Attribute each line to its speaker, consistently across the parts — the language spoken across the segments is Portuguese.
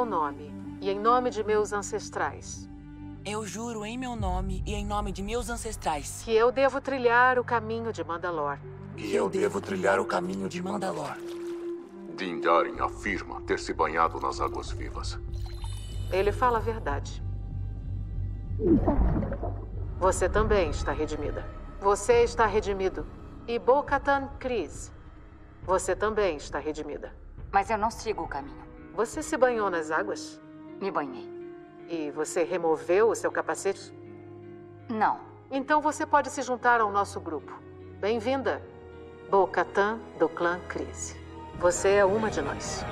Speaker 1: meu nome e em nome de meus ancestrais
Speaker 2: Eu juro em meu nome e em nome de meus ancestrais
Speaker 1: que eu devo trilhar o caminho de Mandalor.
Speaker 3: E eu devo trilhar o caminho de Mandalor.
Speaker 4: Din Djarin afirma ter se banhado nas águas vivas.
Speaker 1: Ele fala a verdade. Você também está redimida. Você está redimido. E Bo-Katan Kryze. Você também está redimida.
Speaker 5: Mas eu não sigo o caminho.
Speaker 1: Você se banhou nas águas?
Speaker 5: Me banhei.
Speaker 1: E você removeu o seu capacete?
Speaker 5: Não.
Speaker 1: Então você pode se juntar ao nosso grupo. Bem-vinda, Bo-Katan do clã Kryze. Você é uma de nós.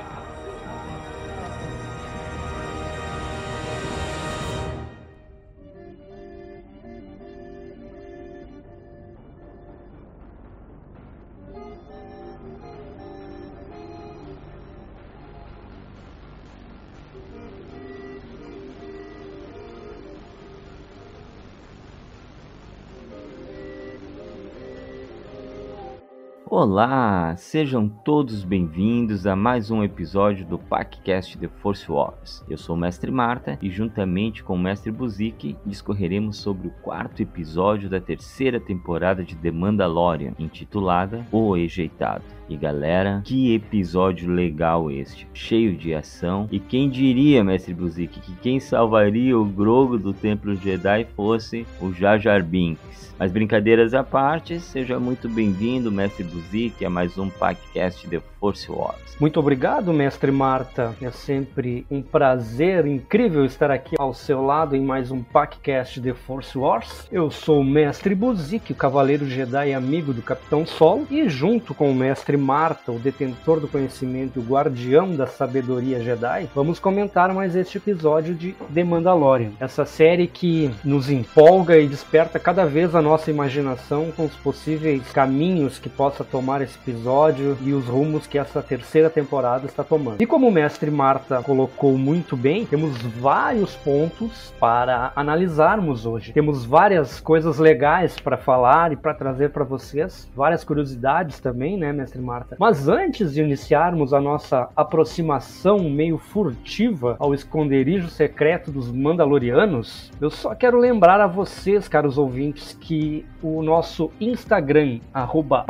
Speaker 6: Olá, sejam todos bem-vindos a mais um episódio do PacCast The Force Wars. Eu sou o Mestre Marta e juntamente com o Mestre Buzik discorreremos sobre o quarto episódio da terceira temporada de The Mandalorian, intitulada O Ejeitado. E galera, que episódio legal este, cheio de ação. E quem diria, Mestre Buzik, que quem salvaria o Grogo do Templo Jedi fosse o Jar Jar Binks. Mas brincadeiras à parte, seja muito bem-vindo, Mestre Buzik, a mais um podcast The Force Wars.
Speaker 7: Muito obrigado, Mestre Marta. É sempre um prazer incrível estar aqui ao seu lado em mais um podcast The Force Wars. Eu sou o Mestre Buzik, o Cavaleiro Jedi amigo do Capitão Solo, e junto com o Mestre Marta, o detentor do conhecimento e o guardião da sabedoria Jedi, vamos comentar mais este episódio de The Mandalorian. Essa série que nos empolga e desperta cada vez a nossa imaginação com os possíveis caminhos que possa tomar esse episódio e os rumos que essa terceira temporada está tomando. E como o mestre Marta colocou muito bem, temos vários pontos para analisarmos hoje. Temos várias coisas legais para falar e para trazer para vocês, várias curiosidades também, né, mestre Marta? Mas antes de iniciarmos a nossa aproximação meio furtiva ao esconderijo secreto dos Mandalorianos, eu só quero lembrar a vocês, caros ouvintes, que o nosso Instagram, arroba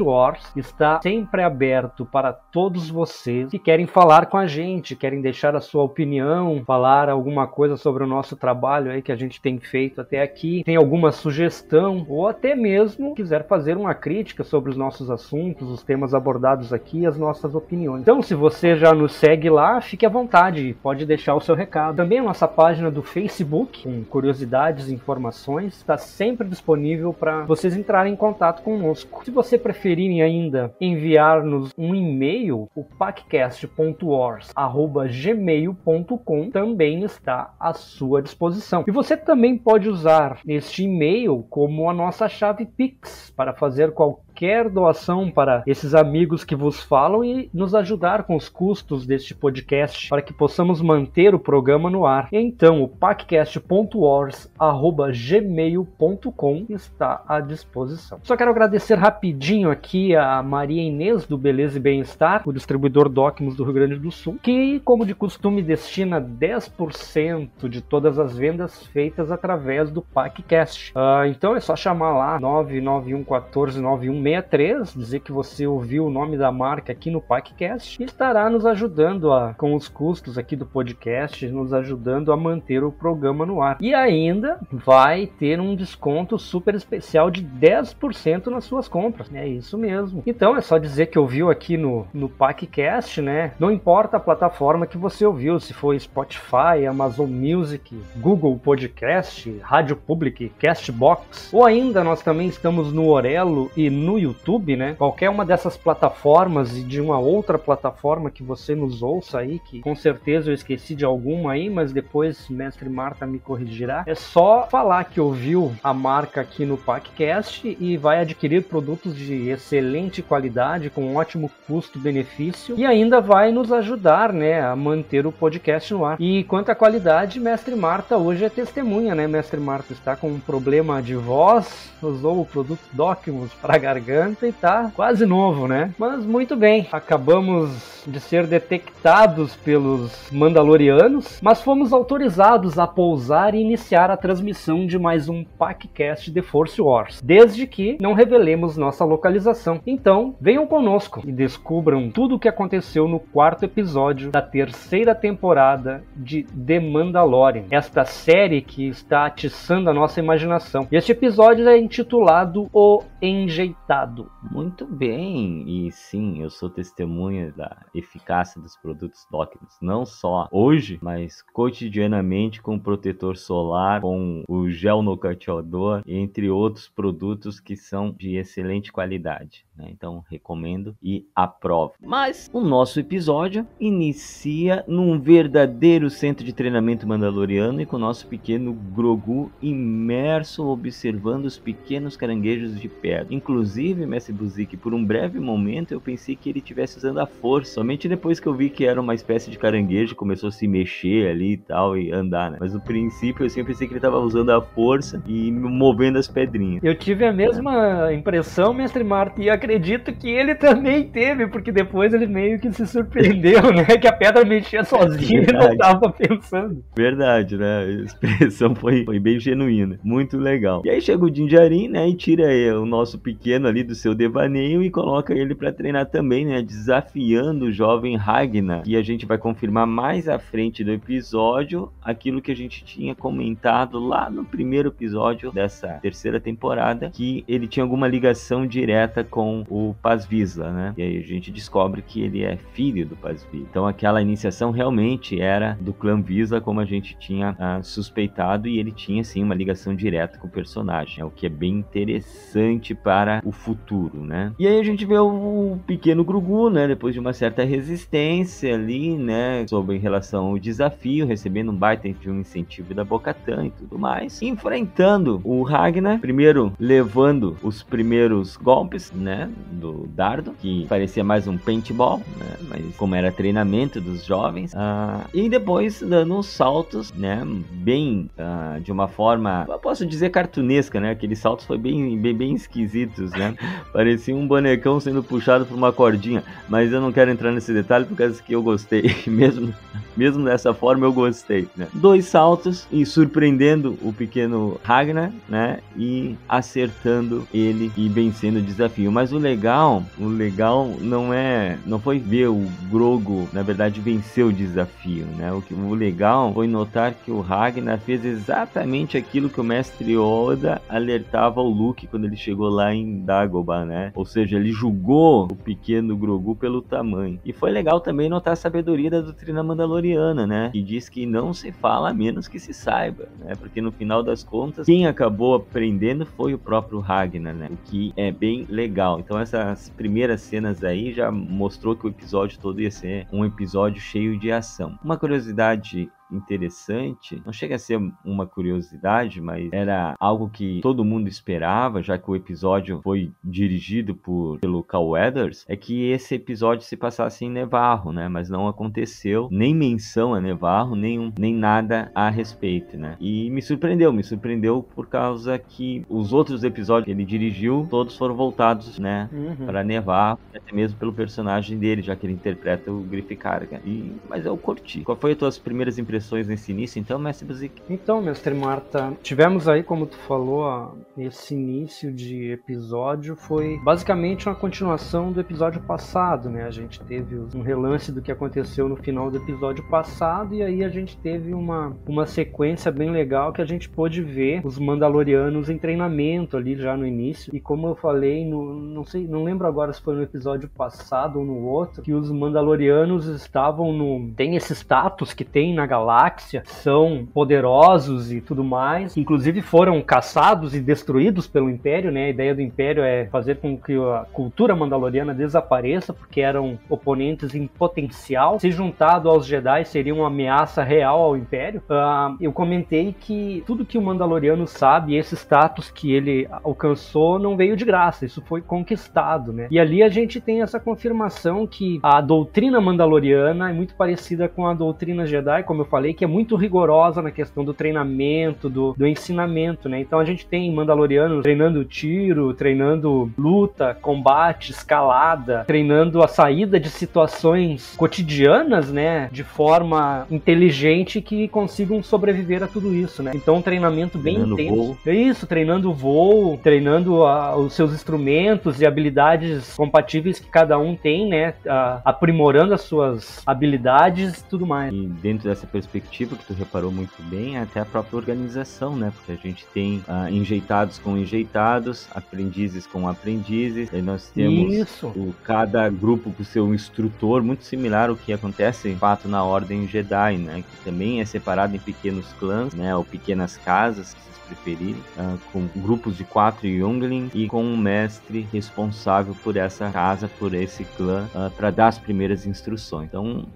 Speaker 7: Wars, está sempre aberto para todos vocês que querem falar com a gente, querem deixar a sua opinião, falar alguma coisa sobre o nosso trabalho aí que a gente tem feito até aqui, tem alguma sugestão ou até mesmo quiser fazer uma crítica sobre os nossos assuntos, os temas abordados aqui, as nossas opiniões. Então, se você já nos segue lá, fique à vontade, pode deixar o seu recado. Também a nossa página do Facebook, com curiosidades e informações, está sempre disponível para vocês entrarem em contato conosco. Se você preferirem ainda enviar-nos um e-mail, o paccast.wars@gmail.com também está à sua disposição. E você também pode usar este e-mail como a nossa chave Pix para fazer qualquer qualquer doação para esses amigos que vos falam e nos ajudar com os custos deste podcast para que possamos manter o programa no ar. Então, o paccast.wars@gmail.com está à disposição. Só quero agradecer rapidinho aqui a Maria Inês do Beleza e Bem-Estar, o distribuidor Docmos do Rio Grande do Sul, que, como de costume, destina 10% de todas as vendas feitas através do PacCast. Uh, então é só chamar lá 991 14 91 63, dizer que você ouviu o nome da marca aqui no PacCast e estará nos ajudando a, com os custos aqui do podcast, nos ajudando a manter o programa no ar. E ainda vai ter um desconto super especial de 10% nas suas compras. É isso mesmo. Então é só dizer que ouviu aqui no, no PacCast, né? Não importa a plataforma que você ouviu, se foi Spotify, Amazon Music, Google Podcast, Rádio Public, Castbox, ou ainda nós também estamos no Orelo e no no YouTube, né? Qualquer uma dessas plataformas e de uma outra plataforma que você nos ouça aí, que com certeza eu esqueci de alguma aí, mas depois mestre Marta me corrigirá. É só falar que ouviu a marca aqui no podcast e vai adquirir produtos de excelente qualidade com ótimo custo-benefício e ainda vai nos ajudar, né, a manter o podcast no ar. E quanto à qualidade, mestre Marta hoje é testemunha, né? Mestre Marta está com um problema de voz, usou o produto Docmus para garganta e tá quase novo, né? Mas muito bem, acabamos de ser detectados pelos Mandalorianos, mas fomos autorizados a pousar e iniciar a transmissão de mais um PackCast The Force Wars, desde que não revelemos nossa localização. Então, venham conosco e descubram tudo o que aconteceu no quarto episódio da terceira temporada de The Mandalorian, esta série que está atiçando a nossa imaginação. Este episódio é intitulado O Enjeitado.
Speaker 6: Muito bem, e sim, eu sou testemunha da eficácia dos produtos Docmus, não só hoje, mas cotidianamente com protetor solar, com o gel no cateador, entre outros produtos que são de excelente qualidade. Né? Então recomendo e aprovo. Mas o nosso episódio inicia num verdadeiro centro de treinamento mandaloriano e com o nosso pequeno Grogu imerso observando os pequenos caranguejos de perto. Inclusive, Mestre Buzik, por um breve momento eu pensei que ele estivesse usando a força. Somente depois que eu vi que era uma espécie de caranguejo, começou a se mexer ali e tal e andar, né? Mas no princípio eu sempre pensei que ele estava usando a força e movendo as pedrinhas.
Speaker 7: Eu tive a mesma impressão, Mestre Marta, e acredito que ele também teve, porque depois ele meio que se surpreendeu, né? Que a pedra mexia sozinha e não tava pensando.
Speaker 6: Verdade, né? A expressão foi, foi bem genuína. Muito legal. E aí chega o Dinjarin, né? E tira o nosso pequeno ali do seu devaneio e coloca ele para treinar também, né? Desafiando o jovem Ragnar. E a gente vai confirmar mais à frente do episódio aquilo que a gente tinha comentado lá no primeiro episódio dessa terceira temporada, que ele tinha alguma ligação direta com o Paz Vizsla, né? E aí a gente descobre que ele é filho do Paz Vizsla. Então aquela iniciação realmente era do clã Vizsla, como a gente tinha ah, suspeitado, e ele tinha sim uma ligação direta com o personagem, é o que é bem interessante para o futuro, né? E aí a gente vê o pequeno Grugu, né? Depois de uma certa resistência ali, né? Sobre em relação ao desafio, recebendo um baita de um incentivo da Bocatan e tudo mais, enfrentando o Ragnar, primeiro levando os primeiros golpes, né? Do dardo, que parecia mais um paintball, né? Mas como era treinamento dos jovens, uh, e depois dando uns saltos, né? Bem uh, de uma forma, eu posso dizer cartunesca, né? Aqueles saltos foi bem, bem, bem esquisitos, né? Parecia um bonecão sendo puxado por uma cordinha, mas eu não quero entrar nesse detalhe por causa que eu gostei, mesmo, mesmo dessa forma eu gostei, né? Dois saltos e surpreendendo o pequeno Ragnar, né? E acertando ele e vencendo o desafio. Mas o legal, o legal não é, não foi ver o Grogo, na verdade, vencer o desafio, né? O, que, o legal foi notar que o Ragnar fez exatamente aquilo que o mestre Oda alertava ao Luke quando ele chegou lá em Dagobah, né? Ou seja, ele julgou o pequeno Grogu pelo tamanho. E foi legal também notar a sabedoria da doutrina mandaloriana, né? Que diz que não se fala a menos que se saiba, né? Porque no final das contas, quem acabou aprendendo foi o próprio Ragnar, né? O que é bem legal. Então essas primeiras cenas aí já mostrou que o episódio todo ia ser um episódio cheio de ação. Uma curiosidade interessante. Não chega a ser uma curiosidade, mas era algo que todo mundo esperava, já que o episódio foi dirigido por, pelo Cal Weathers, é que esse episódio se passasse em Nevarro, né? Mas não aconteceu nem menção a Nevarro, nem, nem nada a respeito, né? E me surpreendeu, me surpreendeu por causa que os outros episódios que ele dirigiu, todos foram voltados, né, uhum. para Nevarro, até mesmo pelo personagem dele, já que ele interpreta o Griff Carga. E, mas eu curti. Qual foi as tuas primeiras impressões nesse início, então, mestre Buzik?
Speaker 7: Então, mestre Marta, tivemos aí, como tu falou, esse início de episódio foi basicamente uma continuação do episódio passado, né? A gente teve um relance do que aconteceu no final do episódio passado e aí a gente teve uma, uma sequência bem legal que a gente pôde ver os Mandalorianos em treinamento ali já no início. E como eu falei, no, não sei, não lembro agora se foi no episódio passado ou no outro, que os Mandalorianos estavam no. Tem esse status que tem na galáxia galáxia são poderosos e tudo mais. Inclusive foram caçados e destruídos pelo Império, né? A ideia do Império é fazer com que a cultura mandaloriana desapareça, porque eram oponentes em potencial. Se juntado aos Jedi seria uma ameaça real ao Império. Uh, eu comentei que tudo que o Mandaloriano sabe, esse status que ele alcançou, não veio de graça. Isso foi conquistado, né? E ali a gente tem essa confirmação que a doutrina mandaloriana é muito parecida com a doutrina Jedi, como eu falei, que é muito rigorosa na questão do treinamento, do, do ensinamento, né? Então a gente tem Mandalorianos treinando tiro, treinando luta, combate, escalada, treinando a saída de situações cotidianas, né? De forma inteligente que consigam sobreviver a tudo isso, né? Então um treinamento bem treinando intenso. Voo. É isso, treinando voo, treinando a, os seus instrumentos e habilidades compatíveis que cada um tem, né? A, aprimorando as suas habilidades e tudo mais.
Speaker 6: E dentro dessa perspectiva que tu reparou muito bem, até a própria organização, né? Porque a gente tem uh, enjeitados com enjeitados, aprendizes com aprendizes, aí nós temos
Speaker 7: Isso.
Speaker 6: O, cada grupo com seu instrutor, muito similar ao que acontece em fato na Ordem Jedi, né? Que também é separado em pequenos clãs, né? Ou pequenas casas, preferirem, uh, com grupos de quatro Younglings e com um mestre responsável por essa casa, por esse clã, uh, para dar as primeiras instruções. Então,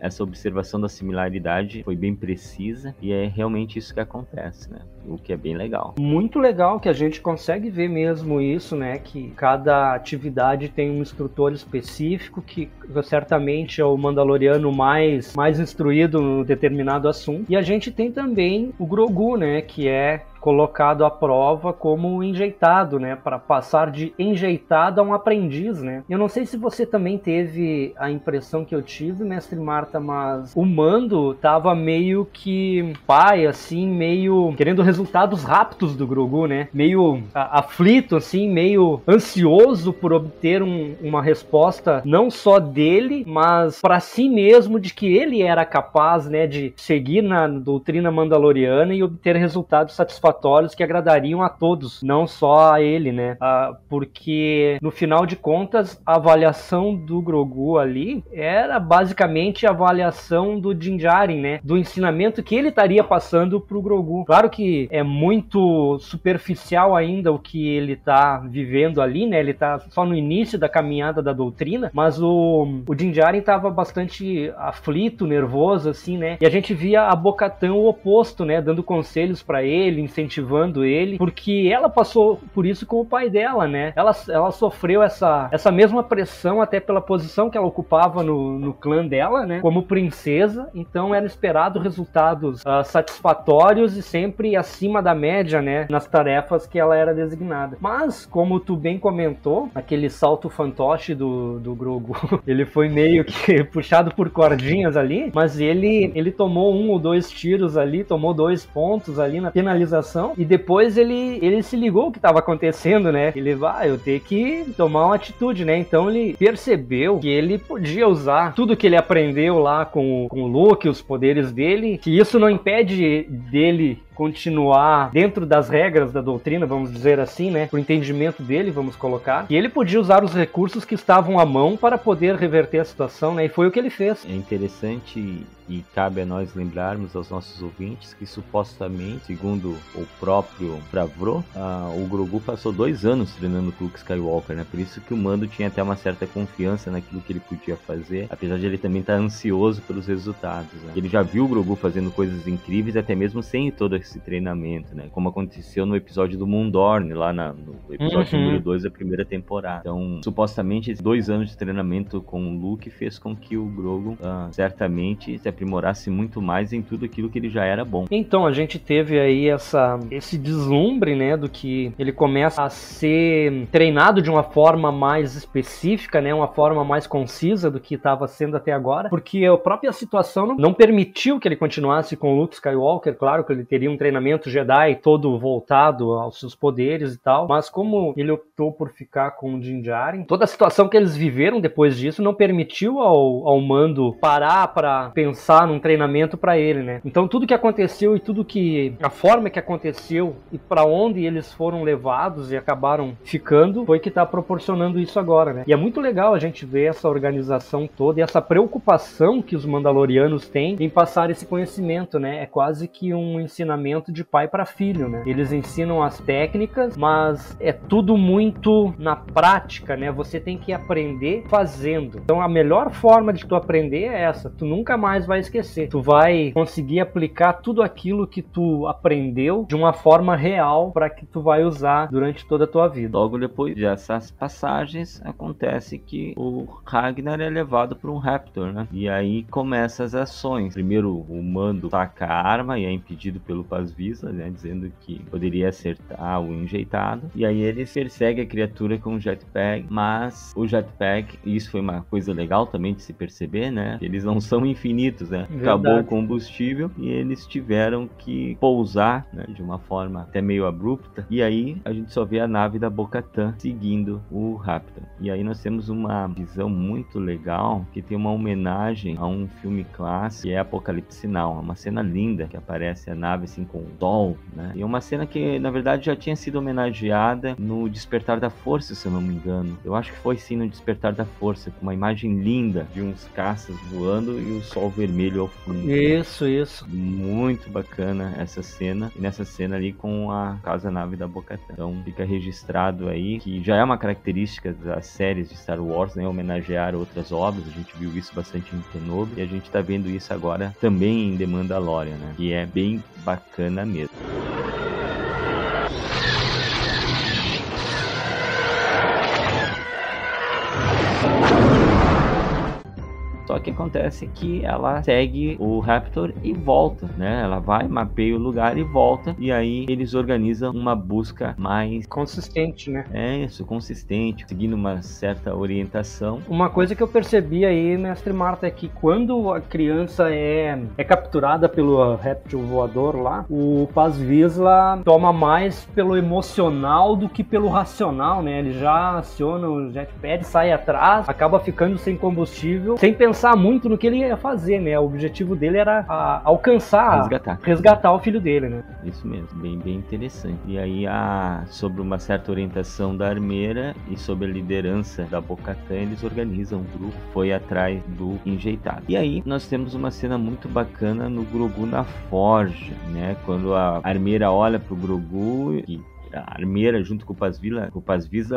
Speaker 6: essa observação da similaridade foi bem precisa e é realmente isso que acontece, né? O que é bem legal.
Speaker 7: Muito legal que a gente consegue ver mesmo isso, né? Que cada atividade tem um instrutor específico que certamente é o Mandaloriano mais, mais instruído no determinado assunto. E a gente tem também o Grogu, né? Que é colocado à prova como enjeitado, né, para passar de enjeitado a um aprendiz, né? Eu não sei se você também teve a impressão que eu tive, mestre Marta, mas o Mando tava meio que pai, assim, meio querendo resultados rápidos do Grogu, né? Meio aflito, assim, meio ansioso por obter um, uma resposta não só dele, mas para si mesmo de que ele era capaz, né, de seguir na doutrina mandaloriana e obter resultados satisfatórios que agradariam a todos, não só a ele, né? Ah, porque no final de contas, a avaliação do Grogu ali era basicamente a avaliação do Din Djarin, né? Do ensinamento que ele estaria passando pro Grogu. Claro que é muito superficial ainda o que ele tá vivendo ali, né? Ele tá só no início da caminhada da doutrina, mas o, o Din Djarin tava bastante aflito, nervoso, assim, né? E a gente via a Bocatão o oposto, né? Dando conselhos para ele, incentivando ele, porque ela passou por isso com o pai dela, né? Ela, ela sofreu essa, essa mesma pressão até pela posição que ela ocupava no, no clã dela, né? Como princesa, então era esperado resultados uh, satisfatórios e sempre acima da média, né? Nas tarefas que ela era designada. Mas, como tu bem comentou, aquele salto fantoche do, do Grogu, ele foi meio que puxado por cordinhas ali, mas ele, ele tomou um ou dois tiros ali, tomou dois pontos ali na penalização e depois ele, ele se ligou o que estava acontecendo, né? Ele vai, ah, eu tenho que tomar uma atitude, né? Então ele percebeu que ele podia usar tudo que ele aprendeu lá com, com o Luke, os poderes dele, que isso não impede dele continuar dentro das regras da doutrina, vamos dizer assim, né? O entendimento dele, vamos colocar. E ele podia usar os recursos que estavam à mão para poder reverter a situação, né? E foi o que ele fez.
Speaker 6: É interessante e cabe a nós lembrarmos aos nossos ouvintes que supostamente, segundo o próprio Favreau, o Grogu passou dois anos treinando com Luke Skywalker, né? Por isso que o Mando tinha até uma certa confiança naquilo que ele podia fazer, apesar de ele também estar ansioso pelos resultados. Né? Ele já viu o Grogu fazendo coisas incríveis, até mesmo sem todo esse treinamento, né? Como aconteceu no episódio do Mundorn, lá na, no episódio uhum. número 2 da primeira temporada. Então, supostamente, esses dois anos de treinamento com o Luke fez com que o Grogu uh, certamente se aprimorasse muito mais em tudo aquilo que ele já era bom.
Speaker 7: Então, a gente teve aí essa, esse deslumbre, né, do que ele começa a ser treinado de uma forma mais específica, né, uma forma mais concisa do que estava sendo até agora, porque a própria situação não, não permitiu que ele continuasse com o Luke Skywalker, claro que ele teria um um treinamento Jedi todo voltado aos seus poderes e tal, mas como ele optou por ficar com o Din Djarin, toda a situação que eles viveram depois disso não permitiu ao, ao Mando parar para pensar num treinamento para ele, né? Então tudo que aconteceu e tudo que a forma que aconteceu e para onde eles foram levados e acabaram ficando foi que tá proporcionando isso agora, né? E é muito legal a gente ver essa organização toda e essa preocupação que os Mandalorianos têm em passar esse conhecimento, né? É quase que um ensinamento de pai para filho, né? Eles ensinam as técnicas, mas é tudo muito na prática, né? Você tem que aprender fazendo. Então a melhor forma de tu aprender é essa. Tu nunca mais vai esquecer. Tu vai conseguir aplicar tudo aquilo que tu aprendeu de uma forma real para que tu vai usar durante toda a tua vida.
Speaker 6: Logo depois dessas passagens, acontece que o Ragnar é levado por um Raptor, né? E aí começam as ações. Primeiro, o Mando taca a arma e é impedido pelo Paz Visa, né? Dizendo que poderia acertar o enjeitado. E aí ele persegue a criatura com o jetpack, mas o jetpack, isso foi uma coisa legal também de se perceber, né? Eles não são infinitos, né?
Speaker 7: Verdade.
Speaker 6: Acabou o combustível e eles tiveram que pousar, né? De uma forma até meio abrupta. E aí a gente só vê a nave da Bocatan seguindo o Raptor. E aí nós temos uma visão muito legal que tem uma homenagem a um filme clássico que é Apocalipse Now. É uma cena linda que aparece a nave assim com o sol, né? E é uma cena que na verdade já tinha sido homenageada no Despertar da Força, se eu não me engano. Eu acho que foi sim no Despertar da Força, com uma imagem linda de uns caças voando e o sol vermelho ao fundo.
Speaker 7: Isso, isso.
Speaker 6: Muito bacana essa cena. E nessa cena ali com a casa-nave da Bocatan. Então fica registrado aí que já é uma característica das séries de Star Wars, né? Homenagear outras obras. A gente viu isso bastante em Kenobi. E a gente tá vendo isso agora também em The Mandalorian, né? Que é bem bacana mesmo. Só que acontece que ela segue o Raptor e volta, né? Ela vai, mapeia o lugar e volta. E aí eles organizam uma busca mais.
Speaker 7: Consistente, né?
Speaker 6: É isso, consistente, seguindo uma certa orientação.
Speaker 7: Uma coisa que eu percebi aí, mestre Marta, é que quando a criança é, é capturada pelo réptil voador lá, o Paz Vizsla toma mais pelo emocional do que pelo racional, né? Ele já aciona o jetpad, sai atrás, acaba ficando sem combustível, sem pensar muito no que ele ia fazer, né? O objetivo dele era a- alcançar,
Speaker 6: Resgatar.
Speaker 7: resgatar o filho dele, né?
Speaker 6: Isso mesmo, bem, bem interessante. E aí, a, sobre uma certa orientação da armeira e sob a liderança da Bocatã, eles organizam um grupo, foi atrás do enjeitado. E aí, nós temos uma cena muito bacana no Grogu na forja, né? Quando a armeira olha pro Grogu e armeira junto com o Pazvila, com o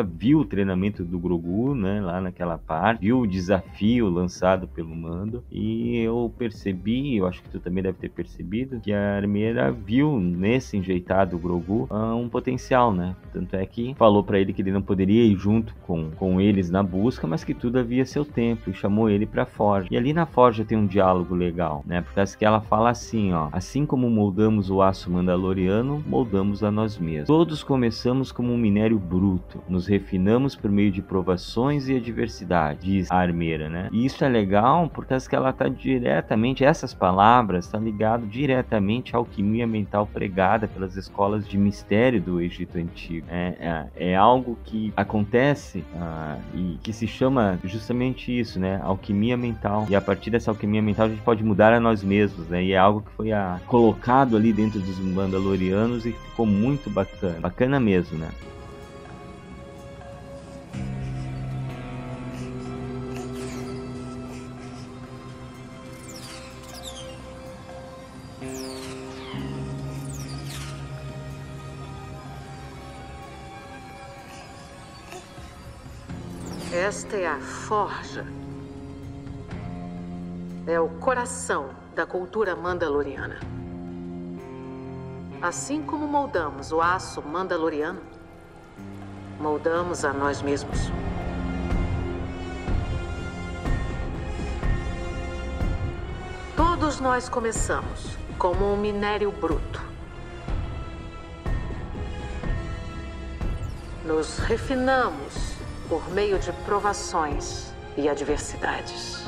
Speaker 6: viu o treinamento do Grogu, né, lá naquela parte, viu o desafio lançado pelo Mando e eu percebi, eu acho que tu também deve ter percebido, que a armeira viu nesse enjeitado Grogu ah, um potencial, né? Tanto é que falou pra ele que ele não poderia ir junto com, com eles na busca, mas que tudo havia seu tempo e chamou ele pra forja. E ali na forja tem um diálogo legal, né? Porque que ela fala assim, ó, assim como moldamos o aço mandaloriano, moldamos a nós mesmos. Todos começamos como um minério bruto, nos refinamos por meio de provações e adversidade, diz a armeira, né? E isso é legal porque que ela tá diretamente, essas palavras estão ligadas diretamente à alquimia mental pregada pelas escolas de mistério do Egito Antigo. É, é, é algo que acontece ah, e que se chama justamente isso, né? Alquimia mental. E a partir dessa alquimia mental a gente pode mudar a nós mesmos, né? E é algo que foi ah, colocado ali dentro dos Mandalorianos e ficou muito bacana. Bacana mesmo, né?
Speaker 1: Esta é a forja. É o coração da cultura mandaloriana. Assim como moldamos o aço mandaloriano, moldamos a nós mesmos. Todos nós começamos como um minério bruto. Nos refinamos por meio de provações e adversidades.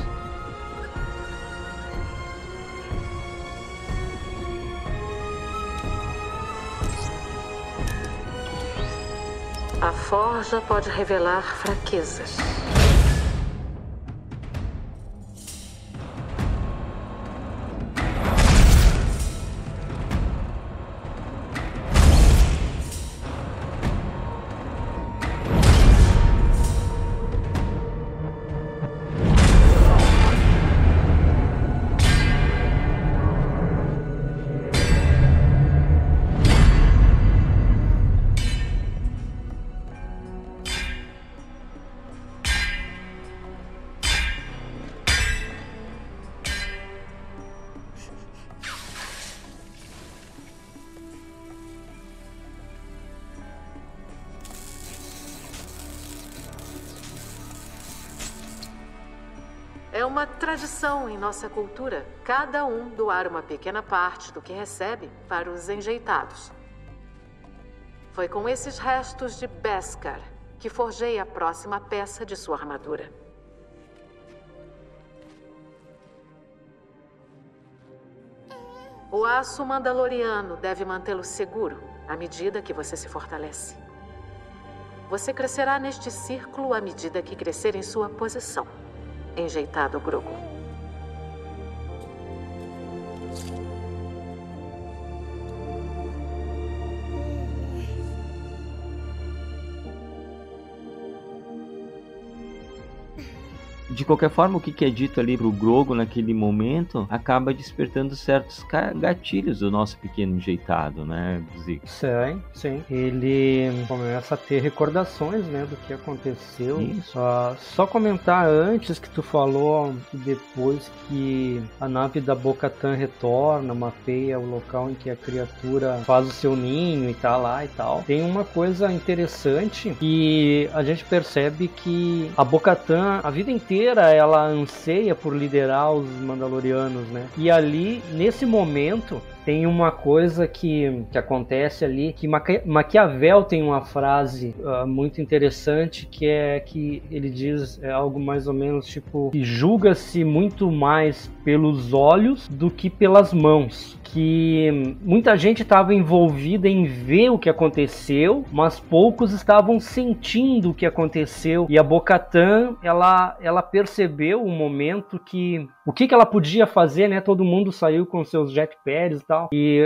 Speaker 1: Forja pode revelar fraquezas. Tradição em nossa cultura cada um doar uma pequena parte do que recebe para os enjeitados. Foi com esses restos de Beskar que forjei a próxima peça de sua armadura. O aço mandaloriano deve mantê-lo seguro à medida que você se fortalece. Você crescerá neste círculo à medida que crescer em sua posição enjeitado Grogu.
Speaker 6: Qualquer forma, o que é dito ali pro Grogo naquele momento acaba despertando certos gatilhos do nosso pequeno enjeitado, né, Zico?
Speaker 7: Sim, sim. Ele começa a ter recordações, né, do que aconteceu. Isso. Uh, só comentar antes que tu falou depois que a nave da Bocatan retorna, mapeia o local em que a criatura faz o seu ninho e tá lá e tal. Tem uma coisa interessante que a gente percebe que a Bocatan a vida inteira inteira ela anseia por liderar os Mandalorianos, né? E ali, nesse momento, tem uma coisa que, que acontece ali, que Maqui Maquiavel tem uma frase uh, muito interessante, que é que ele diz é algo mais ou menos tipo que julga-se muito mais pelos olhos do que pelas mãos que muita gente estava envolvida em ver o que aconteceu, mas poucos estavam sentindo o que aconteceu. E a Bocatan, ela, ela percebeu o momento que o que, que ela podia fazer, né? Todo mundo saiu com seus jetpacks tal. E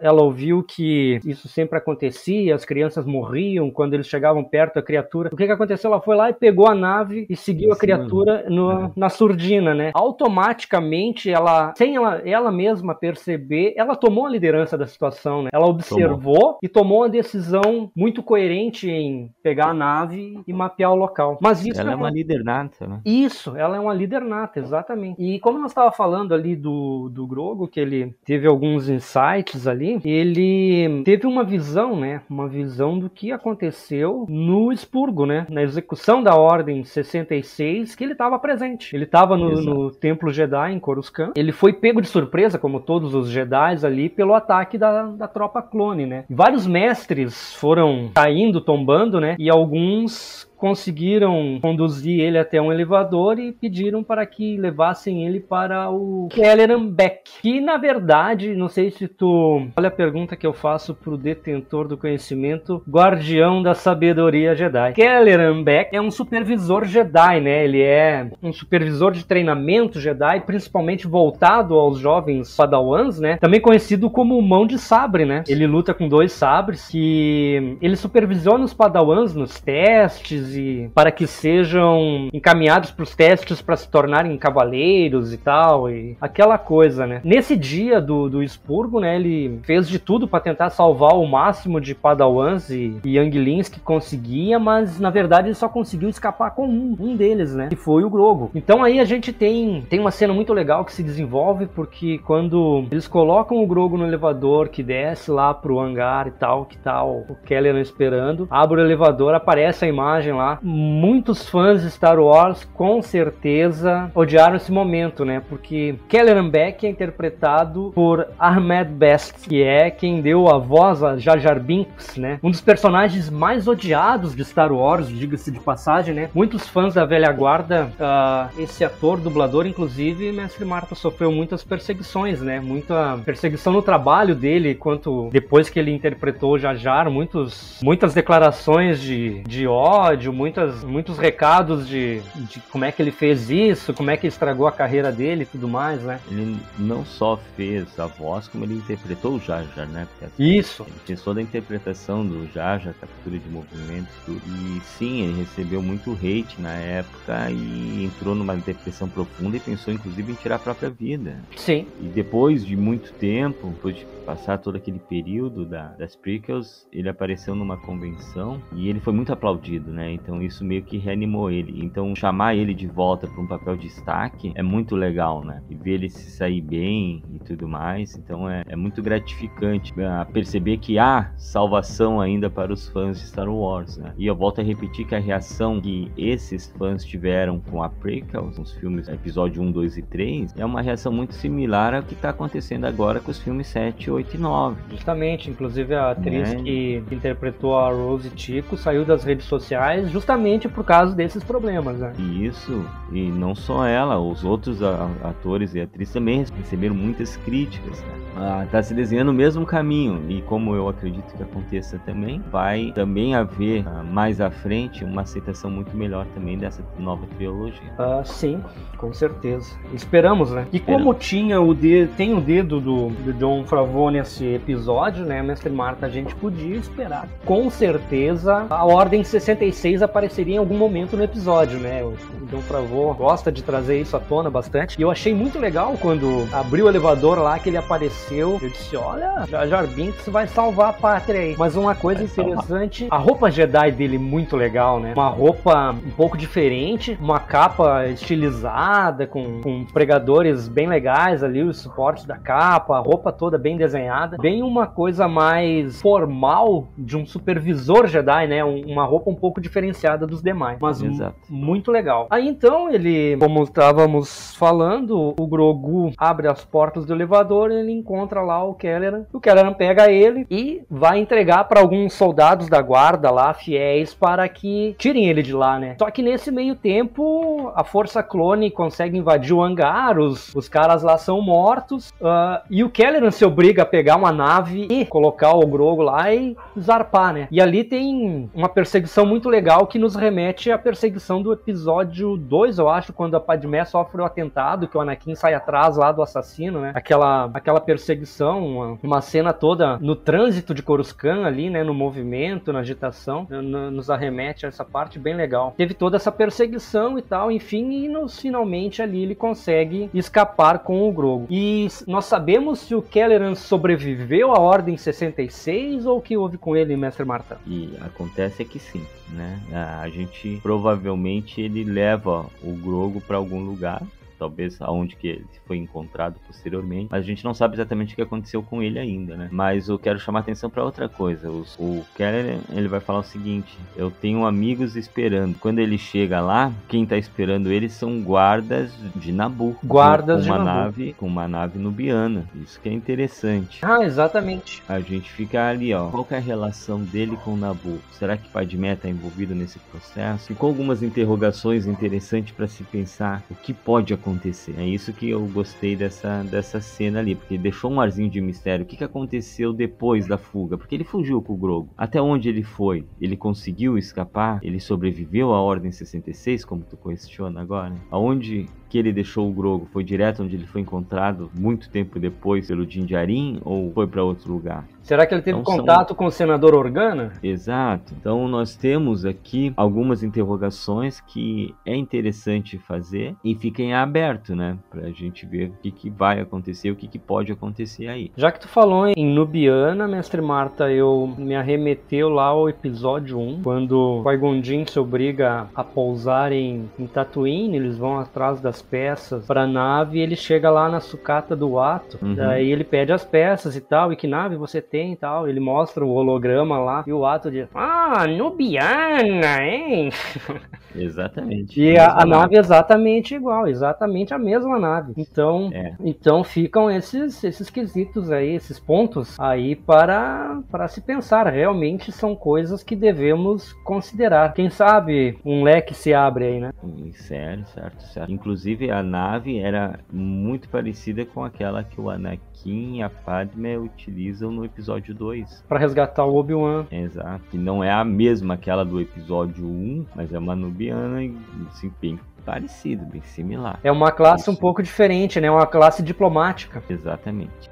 Speaker 7: ela ouviu que isso sempre acontecia, as crianças morriam quando eles chegavam perto da criatura. O que, que aconteceu? Ela foi lá e pegou a nave e seguiu a criatura no, é. na surdina, né? Automaticamente, ela, sem ela, ela mesma perceber ela tomou a liderança da situação, né? Ela observou tomou. e tomou uma decisão muito coerente em pegar a nave e mapear o local. Mas isso
Speaker 6: ela é, é uma líder nata, né?
Speaker 7: Isso, ela é uma líder nata, exatamente. E como nós estava falando ali do, do Grogo, que ele teve alguns insights ali, ele teve uma visão, né? Uma visão do que aconteceu no expurgo, né? Na execução da Ordem 66, que ele estava presente. Ele estava no, no, Templo Jedi em Coruscant. Ele foi pego de surpresa, como todos os Jedi ali pelo ataque da, da tropa clone, né? Vários mestres foram caindo, tombando, né? E alguns conseguiram conduzir ele até um elevador e pediram para que levassem ele para o Kelleran Beck. Que na verdade, não sei se tu. Olha a pergunta que eu faço pro detentor do conhecimento, guardião da sabedoria Jedi. Kelleran Beck é um supervisor Jedi, né? Ele é um supervisor de treinamento Jedi, principalmente voltado aos jovens Padawans, né? Também conhecido como mão de sabre, né? Ele luta com dois sabres que ele supervisiona os Padawans nos testes e para que sejam encaminhados para os testes para se tornarem cavaleiros e tal, e aquela coisa, né? Nesse dia do, do expurgo, né, ele fez de tudo para tentar salvar o máximo de padawans e, e younglings que conseguia, mas na verdade ele só conseguiu escapar com um, um deles, né? Que foi o Grogo. Então aí a gente tem, tem uma cena muito legal que se desenvolve, porque quando eles colocam o Grogo no elevador, que desce lá pro hangar e tal, que tal tá o Keller esperando, abre o elevador, aparece a imagem lá lá. Muitos fãs de Star Wars com certeza odiaram esse momento, né? Porque Kelleran Beck é interpretado por Ahmed Best, que é quem deu a voz a Jar Jar Binks, né? Um dos personagens mais odiados de Star Wars, diga-se de passagem, né? Muitos fãs da velha guarda, uh, esse ator, dublador, inclusive, Mestre Marta sofreu muitas perseguições, né? Muita perseguição no trabalho dele, quanto depois que ele interpretou Jar Jar, muitos, muitas declarações de, de ódio, muitas, muitos recados de, de como é que ele fez isso, como é que estragou a carreira dele e tudo mais, né?
Speaker 6: Ele não só fez a voz, como ele interpretou o Jar Jar, né?
Speaker 7: Porque, isso.
Speaker 6: Ele fez toda a interpretação do Jar Jar, captura de movimentos, tudo. E sim, ele recebeu muito hate na época e entrou numa depressão profunda e pensou inclusive em tirar a própria vida.
Speaker 7: Sim.
Speaker 6: E depois de muito tempo, depois de passar todo aquele período da, das prequels, ele apareceu numa convenção e ele foi muito aplaudido, né? Então isso meio que reanimou ele. Então chamar ele de volta para um papel de destaque é muito legal, né? E ver ele se sair bem e tudo mais. Então é, é muito gratificante uh, perceber que há salvação ainda para os fãs de Star Wars, né? E eu volto a repetir que a reação que esses fãs tiveram com a prequels, os filmes episódio 1, 2 e 3, é uma reação muito similar ao que está acontecendo agora com os filmes 7, 8 e 9.
Speaker 7: Justamente, inclusive a atriz é. que interpretou a Rose Tico saiu das redes sociais justamente por causa desses problemas, né?
Speaker 6: Isso, e não só ela, os outros atores e atrizes também receberam muitas críticas, né? Ah, tá se desenhando o mesmo caminho e como eu acredito que aconteça também, vai também haver ah, mais à frente uma aceitação muito melhor também dessa nova trilogia.
Speaker 7: Ah, sim, com certeza. Esperamos, né? E como tinha o dedo, tem o dedo do, do John Favreau nesse episódio, né, Mestre Marta, a gente podia esperar. Com certeza a Ordem 66 apareceria em algum momento no episódio, né? O John Favreau gosta de trazer isso à tona bastante. E eu achei muito legal quando abriu o elevador lá que ele apareceu. Eu disse: Olha, Jar Binks vai salvar a pátria aí. Mas uma coisa interessante, a roupa Jedi dele muito legal, né? Uma roupa um pouco diferente, uma capa estilizada com, com pregadores bem legais ali, os suportes da capa, a roupa toda bem desenhada, bem uma coisa mais formal de um supervisor Jedi, né? Uma roupa um pouco diferenciada dos demais, mas Exato. muito legal. Aí então ele, como estávamos falando, o Grogu abre as portas do elevador e ele encontra lá o Kelleran. O Kelleran pega ele e vai entregar para alguns soldados da guarda lá, fiéis, para que tirem ele de lá, né? Só que nesse meio tempo, a força clone consegue invadir o hangar, os, os caras lá são mortos, uh, e o Kelleran se obriga pegar uma nave e colocar o Grogu lá e zarpar, né? E ali tem uma perseguição muito legal que nos remete à perseguição do episódio 2, eu acho, quando a Padmé sofre o atentado, que o Anakin sai atrás lá do assassino, né? Aquela, aquela perseguição, uma, uma cena toda no trânsito de Coruscant ali, né? No movimento, na agitação, nos arremete a essa parte bem legal. Teve toda essa perseguição e tal, enfim, e nos, finalmente ali ele consegue escapar com o Grogu. E nós sabemos se o Kelleran sobreviveu à Ordem 66 ou o que houve com ele, Mestre Marta?
Speaker 6: E acontece é que sim, né? A gente provavelmente ele leva o Grogo para algum lugar talvez aonde que ele foi encontrado posteriormente, mas a gente não sabe exatamente o que aconteceu com ele ainda, né? Mas eu quero chamar atenção para outra coisa. Os, o Keller, ele vai falar o seguinte: eu tenho amigos esperando. Quando ele chega lá, quem tá esperando ele são guardas de Nabu.
Speaker 7: Guardas com,
Speaker 6: com uma
Speaker 7: de
Speaker 6: nave, Nabu. com uma nave nubiana. Isso que é interessante.
Speaker 7: Ah, exatamente.
Speaker 6: A gente fica ali, ó. Qual é a relação dele com Nabu? Será que Padmé tá envolvido nesse processo? Ficou algumas interrogações interessantes para se pensar o que pode acontecer acontecer. É isso que eu gostei dessa, dessa cena ali, porque deixou um arzinho de mistério. O que, que aconteceu depois da fuga? Porque ele fugiu com o Grogo. Até onde ele foi? Ele conseguiu escapar? Ele sobreviveu à Ordem 66, como tu questiona agora? Aonde que ele deixou o Grogo? Foi direto onde ele foi encontrado muito tempo depois pelo Jinjarin ou foi para outro lugar?
Speaker 7: Será que ele teve então, contato são... com o senador Organa?
Speaker 6: Exato. Então nós temos aqui algumas interrogações que é interessante fazer e fiquem aberto, né, pra gente ver o que, que vai acontecer, o que, que pode acontecer aí.
Speaker 7: Já que tu falou em Nubiana, mestre Marta, eu me arremeteu lá ao episódio 1, quando Qui-Gon se obriga a pousar em, em Tatooine, eles vão atrás das peças para nave, ele chega lá na sucata do ato, uhum. daí ele pede as peças e tal, e que nave você tem e tal. Ele mostra o holograma lá e o ato de. Ah, Nubiana, hein?
Speaker 6: Exatamente.
Speaker 7: E a, a nave é exatamente igual, exatamente a mesma nave. Então,
Speaker 6: É.
Speaker 7: então ficam esses, esses quesitos aí, esses pontos aí para, para se pensar. Realmente são coisas que devemos considerar. Quem sabe um leque se abre aí, né?
Speaker 6: Hum, Sério, certo, certo. Inclusive a nave era muito parecida com aquela que o Anakin e a Padme utilizam no episódio 2.
Speaker 7: Para resgatar o Obi-Wan.
Speaker 6: Exato. Que não é a mesma aquela do episódio 1, mas é uma nubiana e assim, bem parecida, bem similar.
Speaker 7: É uma classe um
Speaker 6: Isso.
Speaker 7: pouco diferente, né? Uma classe diplomática.
Speaker 6: Exatamente.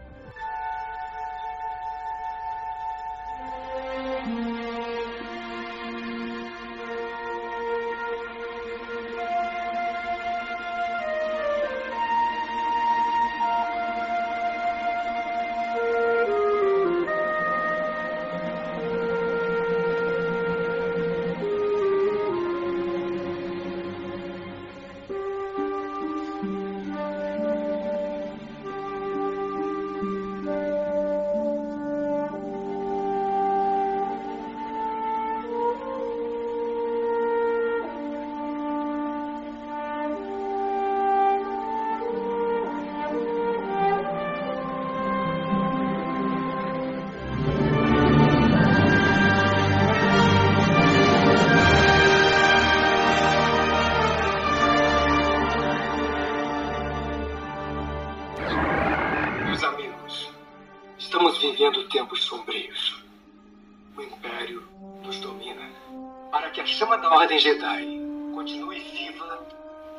Speaker 8: Chama da Ordem Jedi continue viva,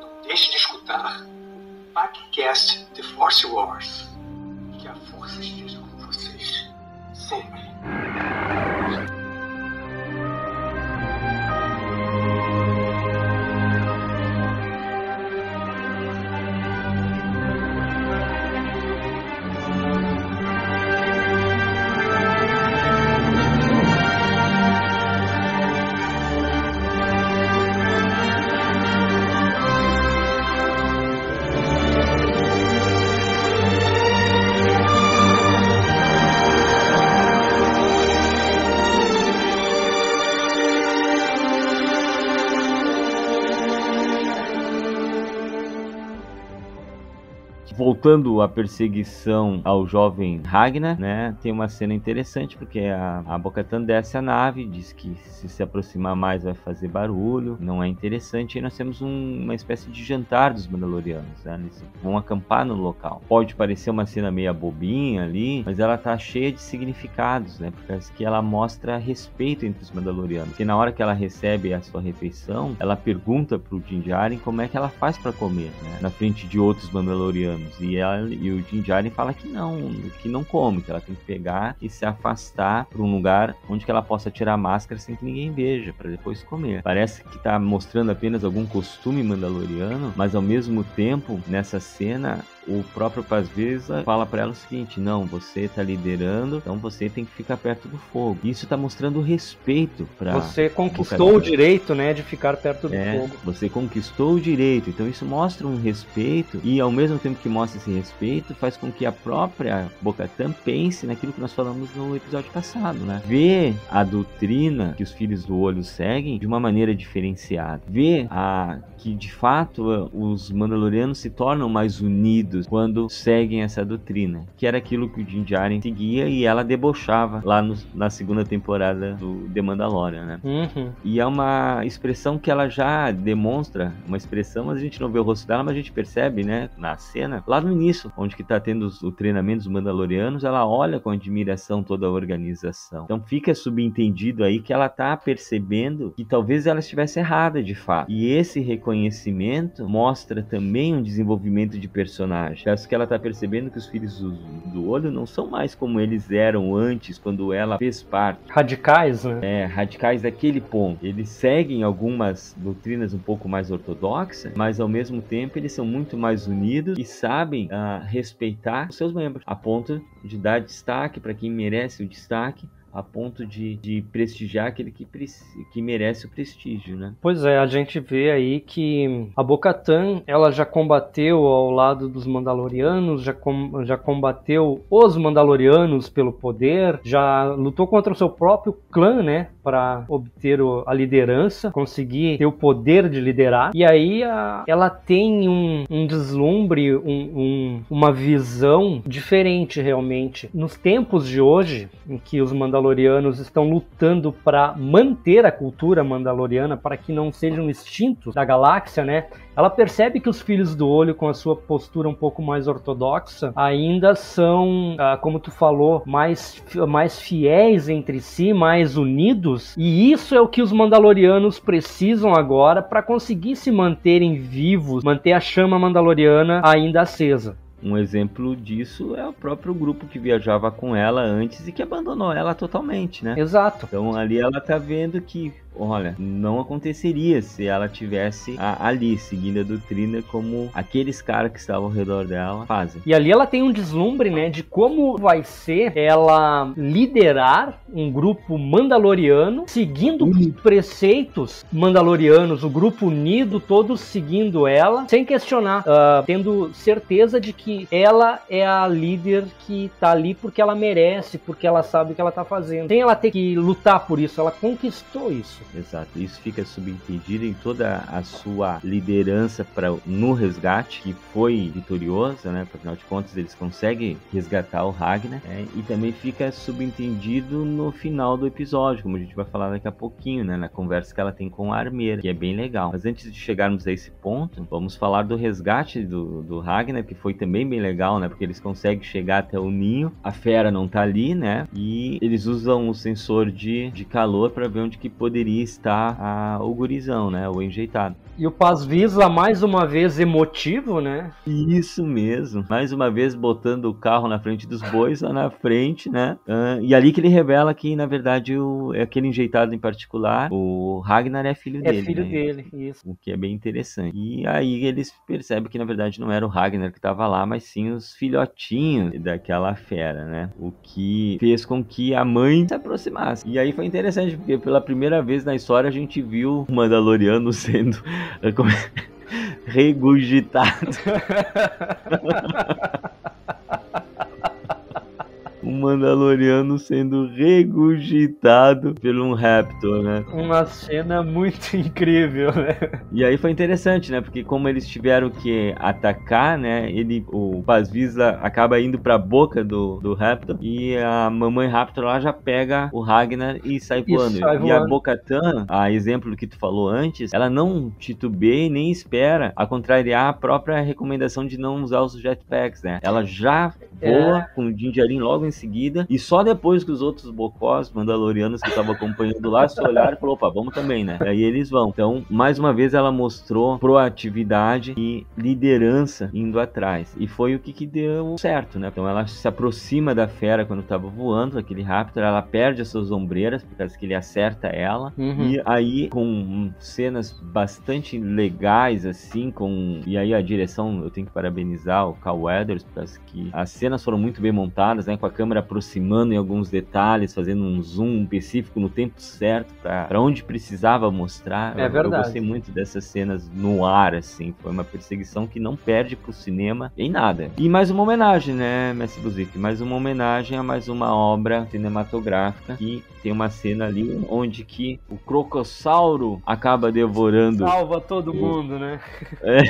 Speaker 8: não deixe de escutar podcast The Force Wars. Que a força esteja com vocês. Sempre.
Speaker 6: Voltando à perseguição ao jovem Ragnar, né? Tem uma cena interessante porque a, a Bocatan desce a nave, diz que se se aproximar mais vai fazer barulho, não é interessante. E nós temos um- uma espécie de jantar dos Mandalorianos, né? Eles vão acampar no local. Pode parecer uma cena meia bobinha ali, mas ela tá cheia de significados, né? Porque que ela mostra respeito entre os Mandalorianos. Porque na hora que ela recebe a sua refeição, ela pergunta pro Din Djarin como é que ela faz para comer, né? Na frente de outros Mandalorianos. E, ela, e o Din Djarin fala que não, que não come, que ela tem que pegar e se afastar para um lugar onde que ela possa tirar a máscara sem que ninguém veja, para depois comer. Parece que tá mostrando apenas algum costume mandaloriano, mas ao mesmo tempo, nessa cena, o próprio Paz Vesa fala para ela o seguinte: não, você tá liderando, então você tem que ficar perto do fogo. Isso tá mostrando respeito para
Speaker 7: Você conquistou o direito, né, de ficar perto do
Speaker 6: é,
Speaker 7: fogo.
Speaker 6: você conquistou o direito, então isso mostra um respeito e ao mesmo tempo que mostra esse respeito, faz com que a própria Bocatan pense naquilo que nós falamos no episódio passado, né? Vê a doutrina que os filhos do olho seguem de uma maneira diferenciada. Vê a que de fato os Mandalorianos se tornam mais unidos quando seguem essa doutrina, que era aquilo que o Din Djarin seguia e ela debochava lá no- na segunda temporada do The Mandalorian, né?
Speaker 7: Uhum.
Speaker 6: E é uma expressão que ela já demonstra, uma expressão, mas a gente não vê o rosto dela, mas a gente percebe, né, na cena, lá no início, onde que tá tendo os- o treinamento dos Mandalorianos, ela olha com admiração toda a organização. Então fica subentendido aí que ela tá percebendo que talvez ela estivesse errada de fato. E esse reconhecimento mostra também um desenvolvimento de personagem. Acho que ela tá percebendo que os filhos do, do olho não são mais como eles eram antes, quando ela fez parte
Speaker 7: Radicais, né?
Speaker 6: é, radicais daquele ponto. Eles seguem algumas doutrinas um pouco mais ortodoxas, mas ao mesmo tempo eles são muito mais unidos e sabem ah, respeitar os seus membros, a ponto de dar destaque para quem merece o destaque, a ponto de, de prestigiar aquele que, que merece o prestígio, né?
Speaker 7: Pois é, a gente vê aí que a Bocatan ela já combateu ao lado dos Mandalorianos, já, com, já combateu os Mandalorianos pelo poder, já lutou contra o seu próprio clã, né, para obter o, a liderança, conseguir ter o poder de liderar. E aí a, ela tem um, um deslumbre, um, um, uma visão diferente realmente. Nos tempos de hoje, em que os Mandalorianos estão lutando para manter a cultura mandaloriana, para que não sejam extintos da galáxia, né? Ela percebe que os filhos do olho, com a sua postura um pouco mais ortodoxa, ainda são, ah, como tu falou, mais, mais fiéis entre si, mais unidos. E isso é o que os Mandalorianos precisam agora para conseguir se manterem vivos, manter a chama mandaloriana ainda acesa.
Speaker 6: Um exemplo disso é o próprio grupo que viajava com ela antes e que abandonou ela totalmente, né?
Speaker 7: Exato.
Speaker 6: Então ali ela tá vendo que olha, não aconteceria se ela tivesse a, ali seguindo a doutrina como aqueles caras que estavam ao redor dela fazem.
Speaker 7: E ali ela tem um deslumbre, né, de como vai ser ela liderar um grupo mandaloriano seguindo uhum. preceitos mandalorianos, o grupo unido, todos seguindo ela, sem questionar, uh, tendo certeza de que ela é a líder que tá ali porque ela merece, porque ela sabe o que ela tá fazendo. Sem ela ter que lutar por isso, ela conquistou isso.
Speaker 6: Exato. Isso fica subentendido em toda a sua liderança para no resgate, que foi vitoriosa, né? Afinal de contas, eles conseguem resgatar o Ragnar. Né? E também fica subentendido no final do episódio, como a gente vai falar daqui a pouquinho, né? Na conversa que ela tem com a armeira, que é bem legal. Mas antes de chegarmos a esse ponto, vamos falar do resgate do, do Ragnar, que foi também bem legal, né? Porque eles conseguem chegar até o ninho, a fera não tá ali, né? E eles usam o sensor de, de calor para ver onde que poderia está a, o gurizão, né? O enjeitado.
Speaker 7: E o Paz Visa mais uma vez emotivo, né?
Speaker 6: Isso mesmo. Mais uma vez botando o carro na frente dos bois, lá na frente, né? Uh, e ali que ele revela que, na verdade, o, é aquele enjeitado em particular, o Ragnar é filho
Speaker 7: é
Speaker 6: dele.
Speaker 7: É filho
Speaker 6: né?
Speaker 7: dele, isso.
Speaker 6: O que é bem interessante. E aí eles percebem que, na verdade, não era o Ragnar que estava lá, mas sim os filhotinhos daquela fera, né? O que fez com que a mãe se aproximasse. E aí foi interessante, porque pela primeira vez na história a gente viu o Mandaloriano sendo regurgitado. um Mandaloriano sendo regurgitado por um Raptor, né?
Speaker 7: Uma cena muito incrível, né?
Speaker 6: E aí foi interessante, né? Porque como eles tiveram que atacar, né? Ele, o Pazvisa acaba indo pra boca do, do Raptor e a mamãe Raptor lá já pega o Ragnar e sai voando.
Speaker 7: sai voando.
Speaker 6: E a Bocatan, a exemplo do que tu falou antes, ela não titubeia e nem espera a contrariar a própria recomendação de não usar os jetpacks, né? Ela já voa é. com o Jinjarin logo em seguida, e só depois que os outros bocós mandalorianos que estavam acompanhando lá se olharam e falou, opa, vamos também, né? E aí eles vão. Então, mais uma vez ela mostrou proatividade e liderança indo atrás. E foi o que, que deu certo, né? Então ela se aproxima da fera quando estava voando, aquele Raptor, ela perde as suas ombreiras, por causa que ele acerta ela. Uhum. E aí, com cenas bastante legais, assim, com. E aí a direção, eu tenho que parabenizar o Cal Weathers, por causa que as cenas foram muito bem montadas, né? Com a câmera aproximando em alguns detalhes, fazendo um zoom específico no tempo certo para onde precisava mostrar.
Speaker 7: É
Speaker 6: eu,
Speaker 7: verdade.
Speaker 6: Eu gostei muito dessas cenas no ar, assim. Foi uma perseguição que não perde pro cinema em nada. E mais uma homenagem, né, Messi Buzik? Mais uma homenagem a mais uma obra cinematográfica que tem uma cena ali onde que o crocossauro acaba devorando.
Speaker 7: Salva todo mundo, né?
Speaker 6: É.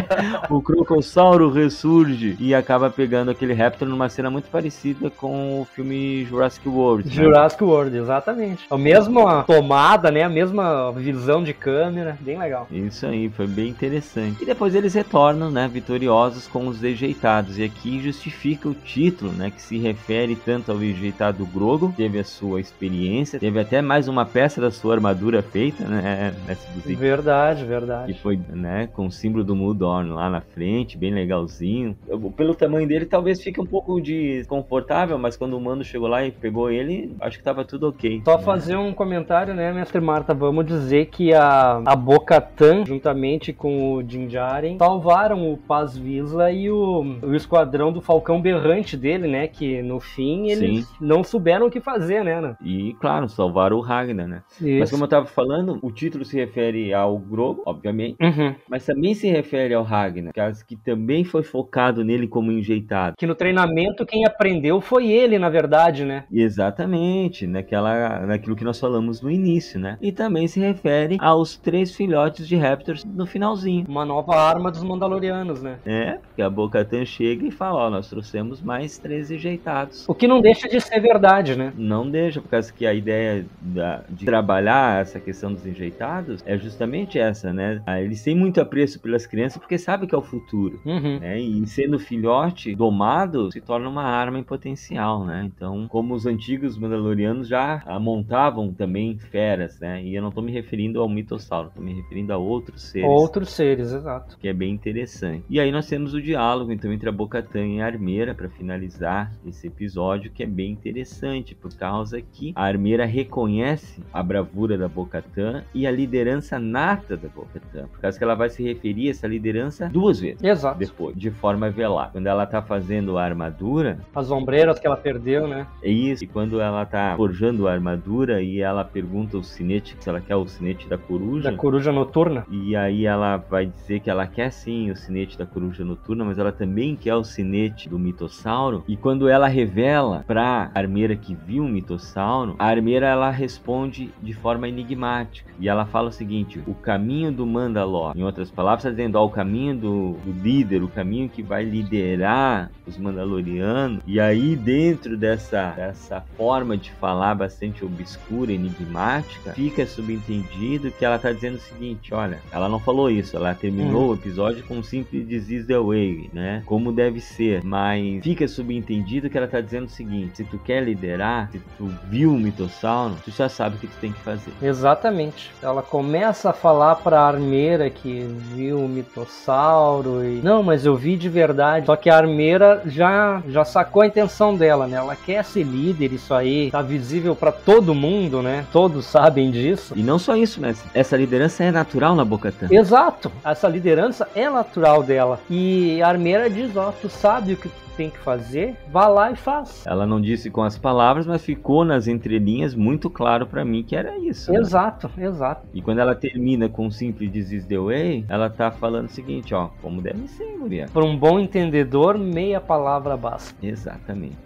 Speaker 6: o crocossauro ressurge e acaba pegando aquele Raptor numa cena muito parecida com o filme Jurassic World.
Speaker 7: Né? Jurassic World, exatamente. A mesma tomada, né? A mesma visão de câmera, bem legal.
Speaker 6: Isso aí, foi bem interessante. E depois eles retornam, né, vitoriosos com os dejeitados. E aqui justifica o título, né, que se refere tanto ao dejeitado Grogo, teve a sua experiência, teve até mais uma peça da sua armadura feita, né,
Speaker 7: Verdade, verdade.
Speaker 6: Que foi, né, com o símbolo do Mudorn lá na frente, bem legalzinho. Pelo tamanho dele, talvez fique um pouco desconfortável, mas Mas quando o Mando chegou lá e pegou ele, acho que tava tudo ok.
Speaker 7: Só
Speaker 6: né?
Speaker 7: fazer um comentário, né, mestre Marta? Vamos dizer que a, a Boca-Tan, juntamente com o Din Djarin, salvaram o Paz Vizsla e o, o esquadrão do Falcão Berrante dele, né? Que no fim eles
Speaker 6: Sim.
Speaker 7: não souberam o que fazer, né? né?
Speaker 6: E, claro, salvaram o Ragnar, né? Mas
Speaker 7: Isso.
Speaker 6: como eu tava falando, o título se refere ao Grogu, obviamente,
Speaker 7: Uhum.
Speaker 6: mas também se refere ao Ragnar, caso que também foi focado nele como enjeitado.
Speaker 7: Que no treinamento quem aprendeu foi ele, na verdade, né?
Speaker 6: Exatamente, naquela, naquilo que nós falamos no início, né? E também se refere aos três filhotes de Raptors no finalzinho.
Speaker 7: Uma nova arma dos Mandalorianos, né?
Speaker 6: É, porque a Bo-Katan chega e fala, ó, nós trouxemos mais três enjeitados.
Speaker 7: O que não deixa de ser verdade, né?
Speaker 6: Não deixa, por causa que a ideia da- de trabalhar essa questão dos enjeitados é justamente essa, né? Ah, Eles têm muito apreço pelas crianças porque sabem que é o futuro.
Speaker 7: Uhum.
Speaker 6: né? E sendo filhote domado, se torna uma arma em potencial, né? Então, como os antigos Mandalorianos já montavam também feras, né? E eu não tô me referindo ao mitossauro, tô me referindo a outros seres.
Speaker 7: Outros seres, exato.
Speaker 6: Que é bem interessante. E aí nós temos o diálogo então entre a Bocatan e a Armeira para finalizar esse episódio, que é bem interessante, por causa que a Armeira reconhece a bravura da Bocatan e a liderança nata da Bocatan, por causa que ela vai se referir a essa liderança duas vezes
Speaker 7: Exato.
Speaker 6: depois, de forma velada. Quando ela tá fazendo a armadura,
Speaker 7: As ombreiras que ela perdeu, né?
Speaker 6: é isso. E quando ela tá forjando a armadura e ela pergunta o sinete, se ela quer o sinete da coruja.
Speaker 7: Da coruja noturna.
Speaker 6: E aí ela vai dizer que ela quer sim o sinete da coruja noturna, mas ela também quer o sinete do mitossauro. E quando ela revela pra armeira que viu o mitossauro, a armeira ela responde de forma enigmática. E ela fala o seguinte: o caminho do Mandalor. Em outras palavras, está dizendo, ó, o caminho do, do líder, o caminho que vai liderar os Mandalorianos. E aí, dentro dessa, dessa forma de falar bastante obscura, enigmática, fica subentendido que ela tá dizendo o seguinte: olha, ela não falou isso, ela terminou o episódio com um simples disease the way, né? Como deve ser, mas fica subentendido que ela tá dizendo o seguinte: se tu quer liderar, se tu viu o mitossauro, tu já sabe o que tu tem que fazer.
Speaker 7: Exatamente. Ela começa a falar pra armeira que viu o mitossauro e. Não, mas eu vi de verdade. Só que a armeira já, já sacou a intenção dela, né? Ela quer ser líder, isso aí tá visível pra todo mundo, né? Todos sabem disso.
Speaker 6: E não só isso, mas essa liderança é natural na Bocatã.
Speaker 7: Exato. Essa liderança é natural dela. E a armeira diz: Ó, tu sabe o que tu tem que fazer, vá lá e faz.
Speaker 6: Ela não disse com as palavras, mas ficou nas entrelinhas muito claro pra mim que era isso. né?
Speaker 7: Exato, exato.
Speaker 6: E quando ela termina com um simples disease the way, ela tá falando o seguinte, ó, como deve ser, mulher.
Speaker 7: Para um bom entendedor, meia palavra basta.
Speaker 6: Exatamente.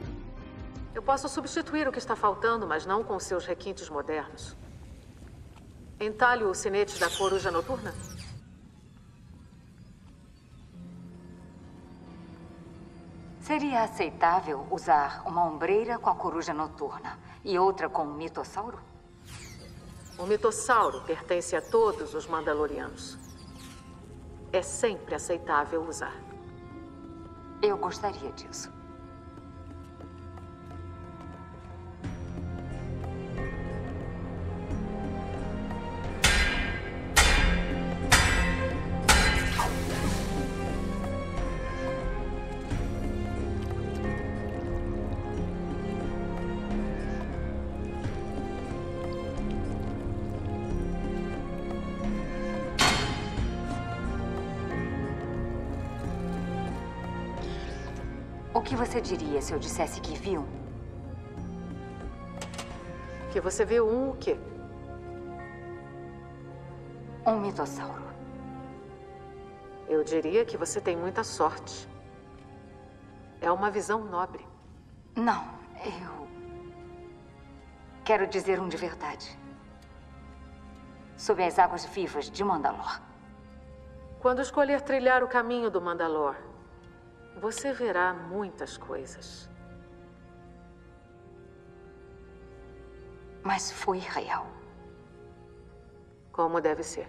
Speaker 1: Eu posso substituir o que está faltando, mas não com seus requintes modernos. Entalho o sinete da coruja noturna?
Speaker 5: Seria aceitável usar uma ombreira com a coruja noturna e outra com o mitossauro?
Speaker 1: O mitossauro pertence a todos os Mandalorianos. É sempre aceitável usar.
Speaker 5: Eu gostaria disso. Que você diria se eu dissesse que viu?
Speaker 1: Que você viu um o quê?
Speaker 5: Um mitossauro.
Speaker 1: Eu diria que você tem muita sorte. É uma visão nobre.
Speaker 5: Não, eu. Quero dizer um de verdade. Sob as águas vivas de Mandalor.
Speaker 1: Quando escolher trilhar o caminho do Mandalor, você verá muitas coisas.
Speaker 5: Mas foi real.
Speaker 1: Como deve ser.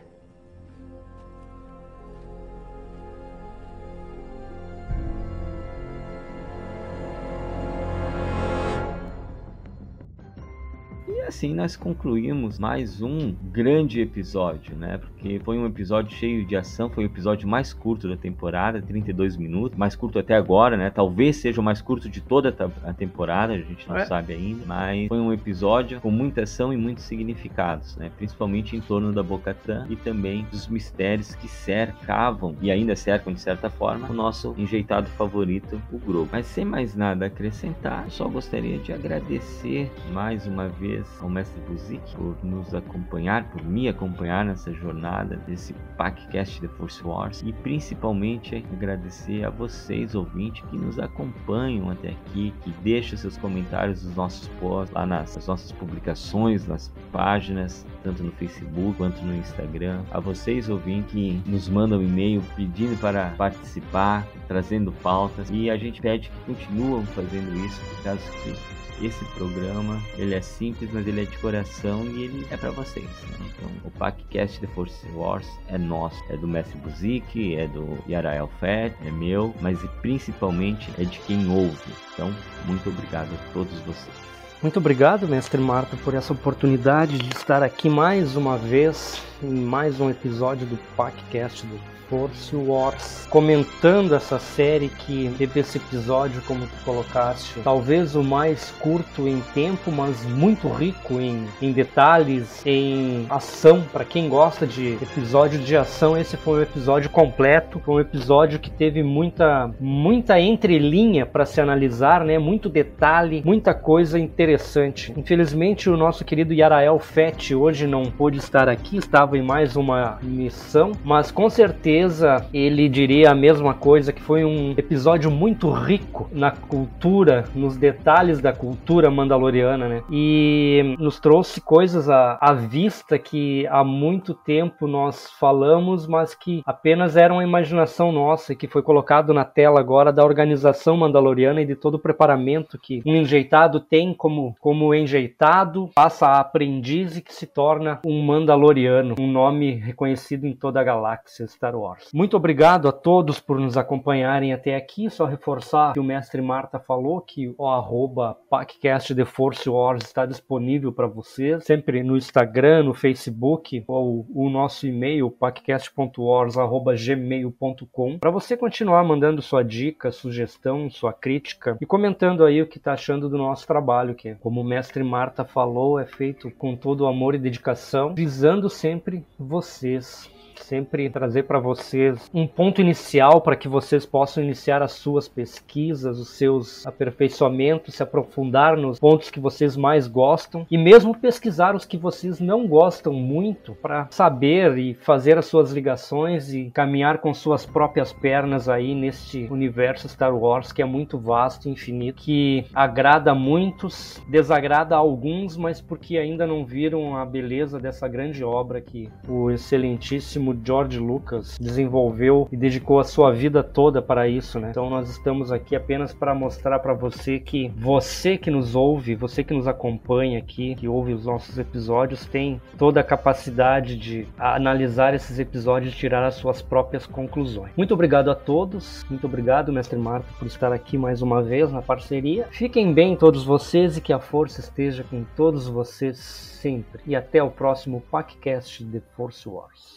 Speaker 6: Assim nós concluímos mais um grande episódio, né? Porque foi um episódio cheio de ação, foi o episódio mais curto da temporada, 32 minutos, mais curto até agora, né? Talvez seja o mais curto de toda a temporada, a gente não é. sabe ainda, mas foi um episódio com muita ação e muitos significados, né? Principalmente em torno da Bocatã e também dos mistérios que cercavam e ainda cercam de certa forma o nosso enjeitado favorito, o Grogu. Mas sem mais nada a acrescentar, só gostaria de agradecer mais uma vez ao mestre Buzik por nos acompanhar, por me acompanhar nessa jornada desse podcast The Force Wars e principalmente agradecer a vocês ouvintes que nos acompanham até aqui, que deixam seus comentários nos nossos posts, lá nas, nas nossas publicações, nas páginas, tanto no Facebook quanto no Instagram. A vocês ouvintes que nos mandam e-mail pedindo para participar, trazendo pautas e a gente pede que continuem fazendo isso, por causa que esse programa, ele é simples, mas ele é de coração e ele é para vocês. Né? Então, o podcast The Force Wars é nosso, é do Mestre Buzik, é do Yarael Fett, é meu, mas principalmente é de quem ouve. Então, muito obrigado a todos vocês.
Speaker 7: Muito obrigado, mestre Marta, por essa oportunidade de estar aqui mais uma vez em mais um episódio do podcast do Force Wars, comentando essa série que teve esse episódio, como tu colocaste, talvez o mais curto em tempo, mas muito rico em, em detalhes, em ação. Para quem gosta de episódio de ação, esse foi um episódio completo, foi um episódio que teve muita, muita entrelinha para se analisar, né? Muito detalhe, muita coisa interessante. Infelizmente, o nosso querido Yarael Fett hoje não pôde estar aqui, estava em mais uma missão, mas com certeza certeza ele diria a mesma coisa, que foi um episódio muito rico na cultura, nos detalhes da cultura mandaloriana, né? E nos trouxe coisas à, à vista que há muito tempo nós falamos, mas que apenas eram a imaginação nossa e que foi colocado na tela agora da organização mandaloriana e de todo o preparamento que um enjeitado tem como, como enjeitado, passa a aprendiz e que se torna um mandaloriano, um nome reconhecido em toda a galáxia Star Wars. Wars. Muito obrigado a todos por nos acompanharem até aqui. Só reforçar que o mestre Marta falou que o arroba podcast The Force Wars está disponível para vocês, sempre no Instagram, no Facebook, ou o nosso e-mail, podcast.wars.gmail.com, para você continuar mandando sua dica, sugestão, sua crítica e comentando aí o que está achando do nosso trabalho, que, como o mestre Marta falou, é feito com todo amor e dedicação, visando sempre vocês sempre trazer para vocês um ponto inicial para que vocês possam iniciar as suas pesquisas, os seus aperfeiçoamentos, se aprofundar nos pontos que vocês mais gostam e mesmo pesquisar os que vocês não gostam muito para saber e fazer as suas ligações e caminhar com suas próprias pernas aí neste universo Star Wars que é muito vasto e infinito, que agrada a muitos, desagrada a alguns, mas porque ainda não viram a beleza dessa grande obra que o excelentíssimo mesmo George Lucas desenvolveu e dedicou a sua vida toda para isso, né? Então nós estamos aqui apenas para mostrar para você que você que nos ouve, você que nos acompanha aqui, que ouve os nossos episódios, tem toda a capacidade de analisar esses episódios e tirar as suas próprias conclusões. Muito obrigado a todos, muito obrigado, mestre Marco, por estar aqui mais uma vez na parceria. Fiquem bem todos vocês e que a força esteja com todos vocês sempre. E até o próximo podcast de Force Wars.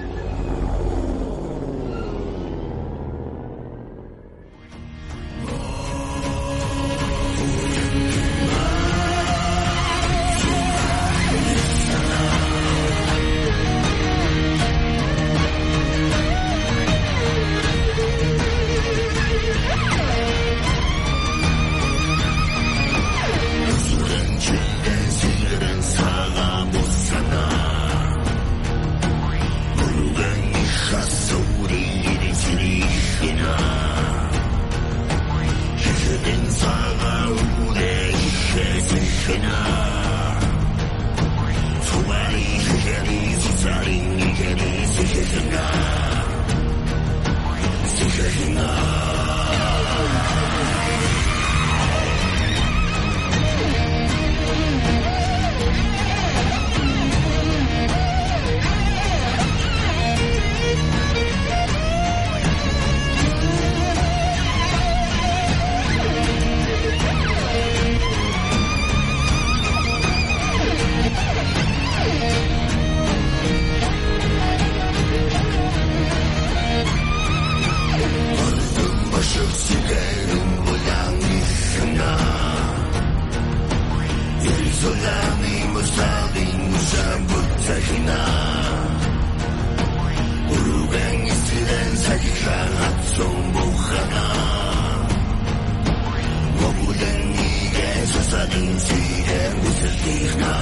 Speaker 9: وصل تيغنا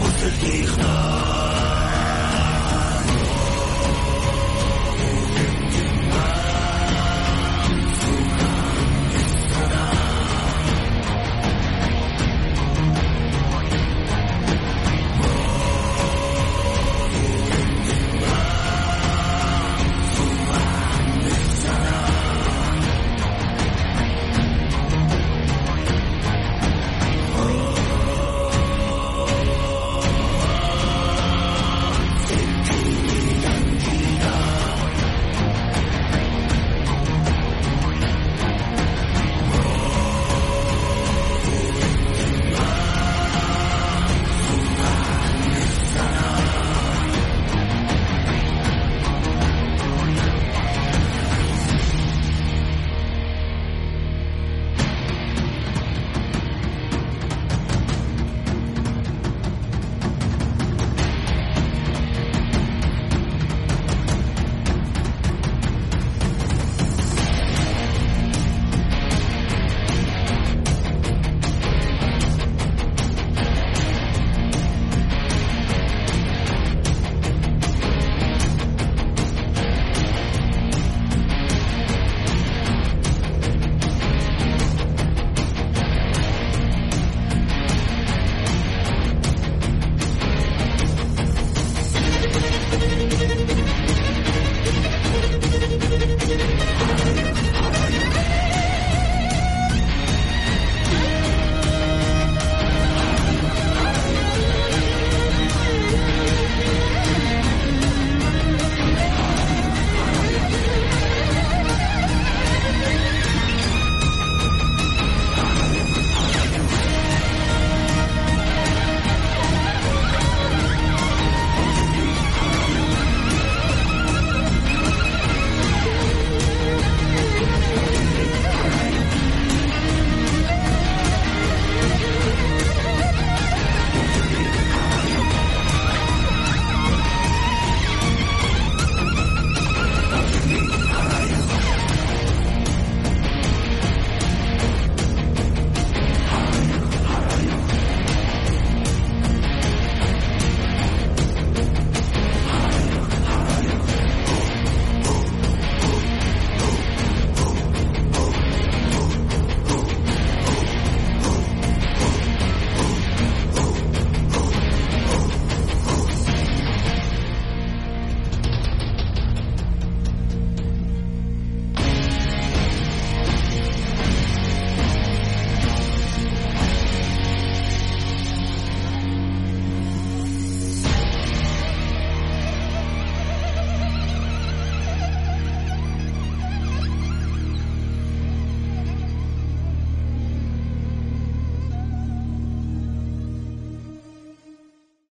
Speaker 9: وصل تيغنا